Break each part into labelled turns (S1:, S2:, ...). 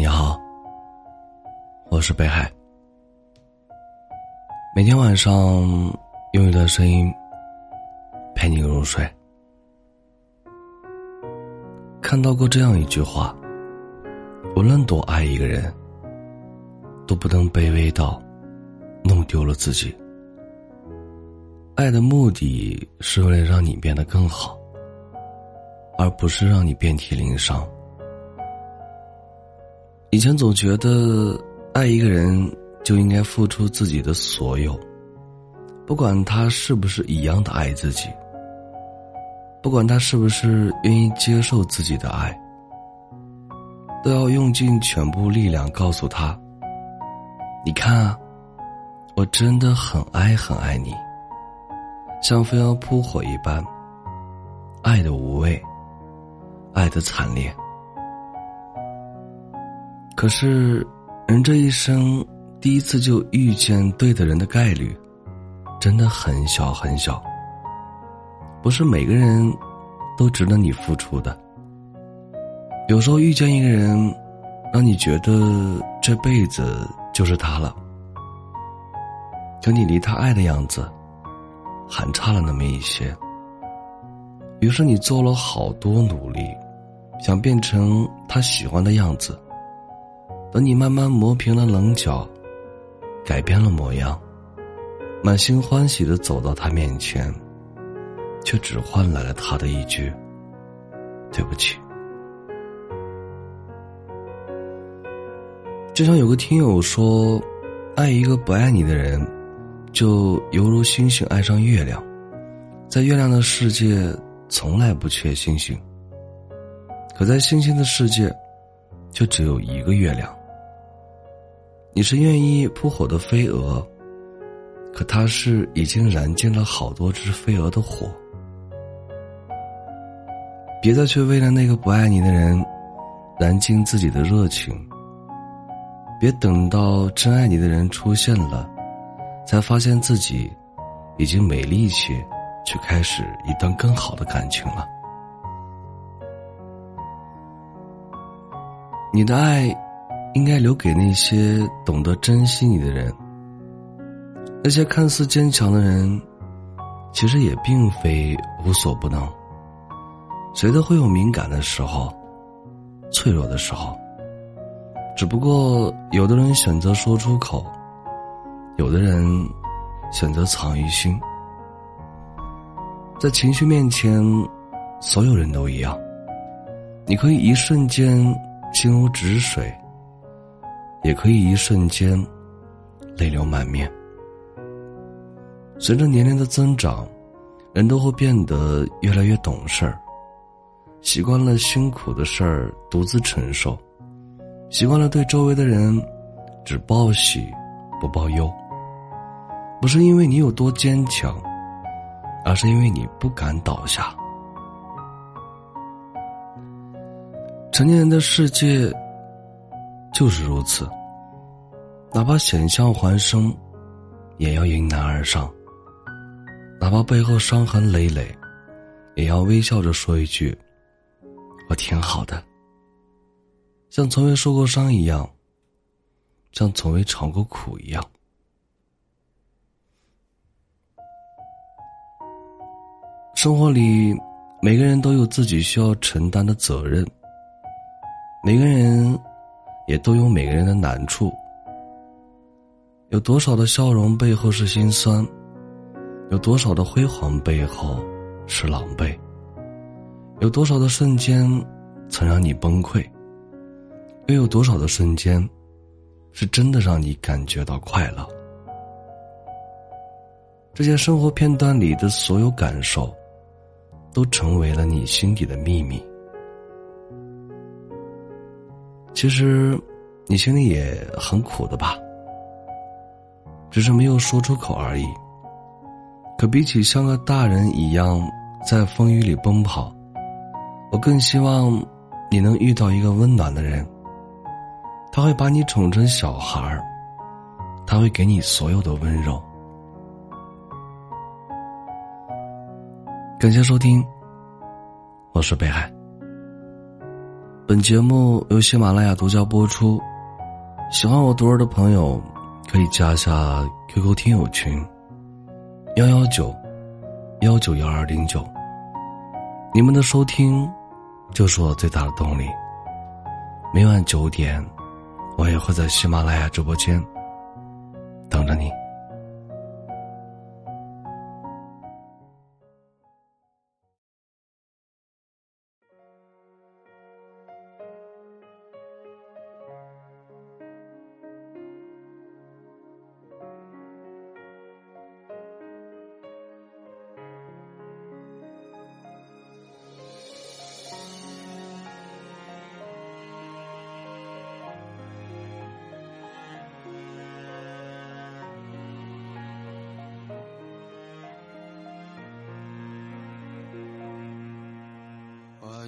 S1: 你好，我是北海。每天晚上用一段声音陪你入睡。看到过这样一句话：无论多爱一个人，都不能卑微到弄丢了自己。爱的目的是为了让你变得更好，而不是让你遍体鳞伤。以前总觉得爱一个人就应该付出自己的所有，不管他是不是一样的爱自己，不管他是不是愿意接受自己的爱，都要用尽全部力量告诉他：“你看啊，我真的很爱很爱你，像飞蛾扑火一般，爱的无畏，爱的惨烈。”可是，人这一生第一次就遇见对的人的概率，真的很小很小。不是每个人都值得你付出的。有时候遇见一个人，让你觉得这辈子就是他了，可你离他爱的样子，还差了那么一些。于是你做了好多努力，想变成他喜欢的样子。等你慢慢磨平了棱角，改变了模样，满心欢喜的走到他面前，却只换来了他的一句“对不起”。就像有个听友说：“爱一个不爱你的人，就犹如星星爱上月亮，在月亮的世界从来不缺星星，可在星星的世界，就只有一个月亮。”你是愿意扑火的飞蛾，可它是已经燃尽了好多只飞蛾的火。别再去为了那个不爱你的人，燃尽自己的热情。别等到真爱你的人出现了，才发现自己已经没力气去开始一段更好的感情了。你的爱。应该留给那些懂得珍惜你的人。那些看似坚强的人，其实也并非无所不能。谁都会有敏感的时候，脆弱的时候。只不过，有的人选择说出口，有的人选择藏于心。在情绪面前，所有人都一样。你可以一瞬间心如止水。也可以一瞬间泪流满面。随着年龄的增长，人都会变得越来越懂事儿，习惯了辛苦的事儿独自承受，习惯了对周围的人只报喜不报忧。不是因为你有多坚强，而是因为你不敢倒下。成年人的世界。就是如此，哪怕险象环生，也要迎难而上；哪怕背后伤痕累累，也要微笑着说一句：“我挺好的。”像从未受过伤一样，像从未尝过苦一样。生活里，每个人都有自己需要承担的责任，每个人。也都有每个人的难处，有多少的笑容背后是心酸，有多少的辉煌背后是狼狈，有多少的瞬间曾让你崩溃，又有多少的瞬间是真的让你感觉到快乐。这些生活片段里的所有感受，都成为了你心底的秘密。其实，你心里也很苦的吧？只是没有说出口而已。可比起像个大人一样在风雨里奔跑，我更希望你能遇到一个温暖的人。他会把你宠成小孩儿，他会给你所有的温柔。感谢收听，我是北海。本节目由喜马拉雅独家播出。喜欢我独儿的朋友，可以加下 QQ 听友群：幺幺九幺九幺二零九。你们的收听，就是我最大的动力。每晚九点，我也会在喜马拉雅直播间等着你。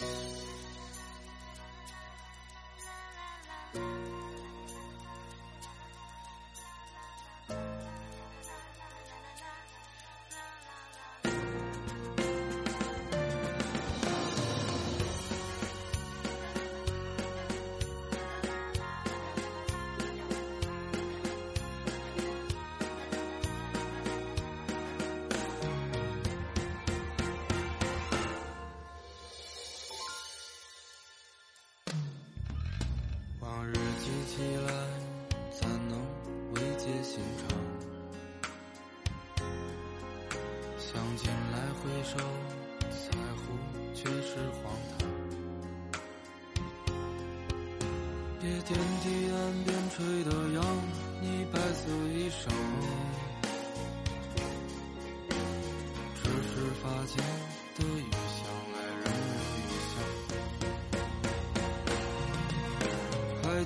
S2: Bye. 起来，怎能慰藉心肠？想起来回首，在乎却是荒唐。别惦记岸边吹的杨，你白色衣裳，只是发间的雨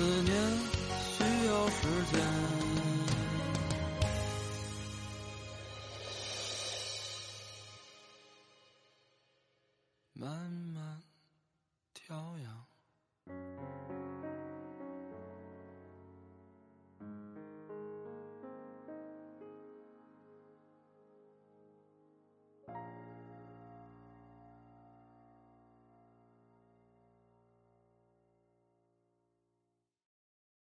S2: 思念需要。时间。